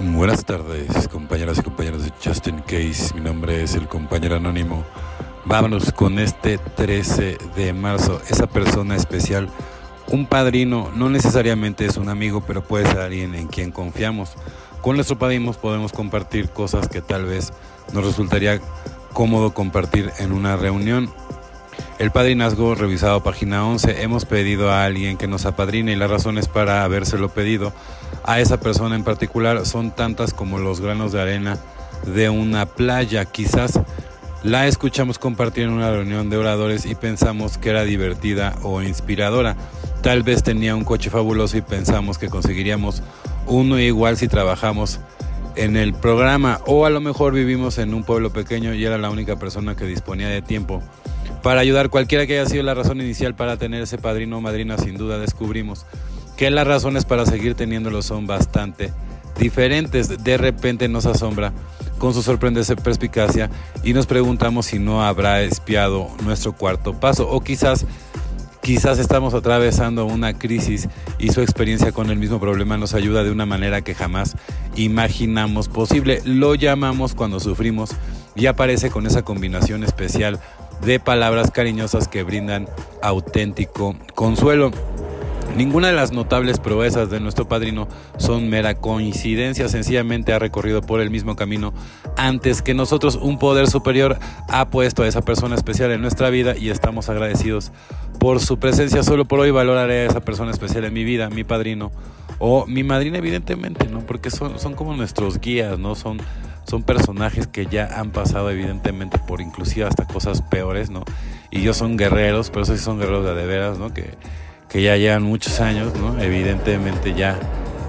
Buenas tardes, compañeras y compañeros de Justin Case. Mi nombre es el compañero anónimo. Vámonos con este 13 de marzo. Esa persona especial, un padrino, no necesariamente es un amigo, pero puede ser alguien en quien confiamos. Con nuestro padrino podemos compartir cosas que tal vez nos resultaría cómodo compartir en una reunión. El padrinazgo, revisado página 11, hemos pedido a alguien que nos apadrine y las razones para habérselo pedido a esa persona en particular son tantas como los granos de arena de una playa. Quizás la escuchamos compartir en una reunión de oradores y pensamos que era divertida o inspiradora. Tal vez tenía un coche fabuloso y pensamos que conseguiríamos uno igual si trabajamos en el programa o a lo mejor vivimos en un pueblo pequeño y era la única persona que disponía de tiempo para ayudar cualquiera que haya sido la razón inicial para tener ese padrino o madrina, sin duda descubrimos que las razones para seguir teniéndolo son bastante diferentes. De repente nos asombra con su sorprendente perspicacia y nos preguntamos si no habrá espiado nuestro cuarto paso o quizás quizás estamos atravesando una crisis y su experiencia con el mismo problema nos ayuda de una manera que jamás imaginamos posible. Lo llamamos cuando sufrimos y aparece con esa combinación especial de palabras cariñosas que brindan auténtico consuelo. Ninguna de las notables proezas de nuestro padrino son mera coincidencia, sencillamente ha recorrido por el mismo camino antes que nosotros. Un poder superior ha puesto a esa persona especial en nuestra vida y estamos agradecidos por su presencia. Solo por hoy valoraré a esa persona especial en mi vida, mi padrino o mi madrina, evidentemente, ¿no? Porque son, como nuestros guías, ¿no? Son son personajes que ya han pasado evidentemente por inclusive hasta cosas peores, ¿no? Y ellos son guerreros, pero esos sí son guerreros de, de veras, ¿no? Que, que ya llevan muchos años, ¿no? Evidentemente ya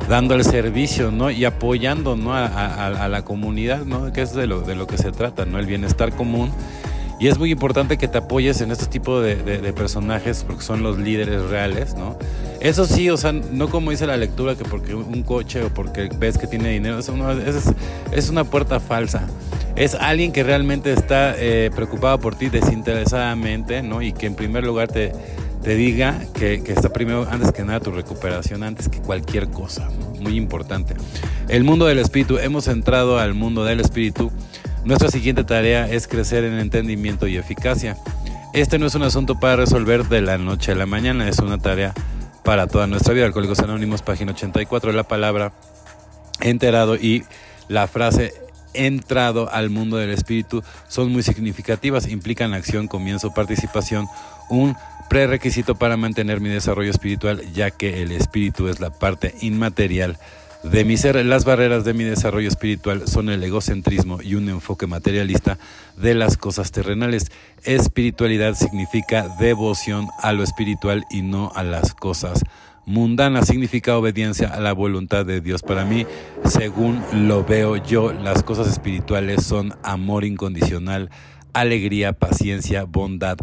dando el servicio, ¿no? Y apoyando, ¿no? A, a, la comunidad, ¿no? Que es de lo, de lo que se trata, ¿no? El bienestar común. Y es muy importante que te apoyes en este tipo de, de, personajes porque son los líderes reales, ¿no? Eso sí, o sea, no como dice la lectura que porque un coche o porque ves que tiene dinero, eso no, es, es una puerta falsa. Es alguien que realmente está eh, preocupado por ti desinteresadamente, ¿no? Y que en primer lugar te, te diga que, que, está primero, antes que nada, tu recuperación, antes que cualquier cosa. Muy importante. El mundo del espíritu, hemos entrado al mundo del espíritu. Nuestra siguiente tarea es crecer en entendimiento y eficacia. Este no es un asunto para resolver de la noche a la mañana, es una tarea para toda nuestra vida. Alcohólicos Anónimos, página 84, la palabra enterado y la frase entrado al mundo del espíritu son muy significativas, implican acción, comienzo, participación, un prerequisito para mantener mi desarrollo espiritual, ya que el espíritu es la parte inmaterial de mi ser. Las barreras de mi desarrollo espiritual son el egocentrismo y un enfoque materialista de las cosas terrenales. Espiritualidad significa devoción a lo espiritual y no a las cosas mundanas. Significa obediencia a la voluntad de Dios. Para mí, según lo veo yo, las cosas espirituales son amor incondicional, alegría, paciencia, bondad,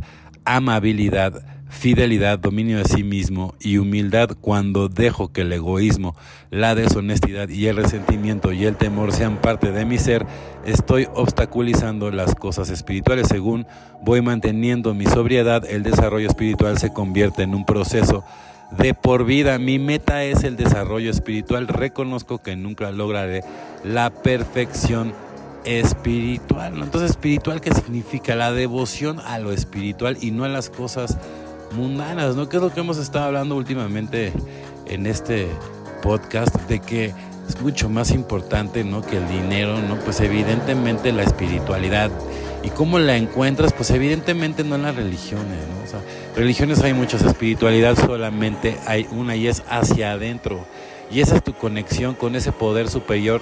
amabilidad, fidelidad, dominio de sí mismo y humildad cuando dejo que el egoísmo, la deshonestidad y el resentimiento y el temor sean parte de mi ser, estoy obstaculizando las cosas espirituales. Según voy manteniendo mi sobriedad, el desarrollo espiritual se convierte en un proceso de por vida. Mi meta es el desarrollo espiritual. Reconozco que nunca lograré la perfección espiritual. Entonces, espiritual, ¿qué significa? La devoción a lo espiritual y no a las cosas mundanas, ¿no? Que es lo que hemos estado hablando últimamente en este podcast, de que es mucho más importante, ¿no? Que el dinero, ¿no? Pues evidentemente la espiritualidad. ¿Y cómo la encuentras? Pues evidentemente no en las religiones, ¿no? O sea, religiones hay muchas, espiritualidad solamente hay una y es hacia adentro. Y esa es tu conexión con ese poder superior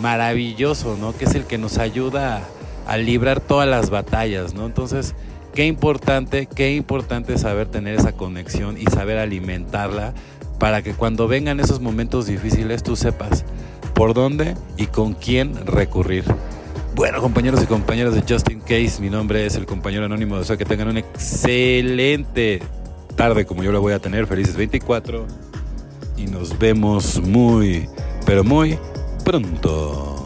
maravilloso, ¿no? Que es el que nos ayuda a, a librar todas las batallas, ¿no? Entonces, Qué importante, qué importante saber tener esa conexión y saber alimentarla para que cuando vengan esos momentos difíciles tú sepas por dónde y con quién recurrir. Bueno, compañeros y compañeras de Justin Case, mi nombre es el compañero anónimo. Deseo que tengan una excelente tarde como yo la voy a tener. Felices 24 y nos vemos muy, pero muy pronto.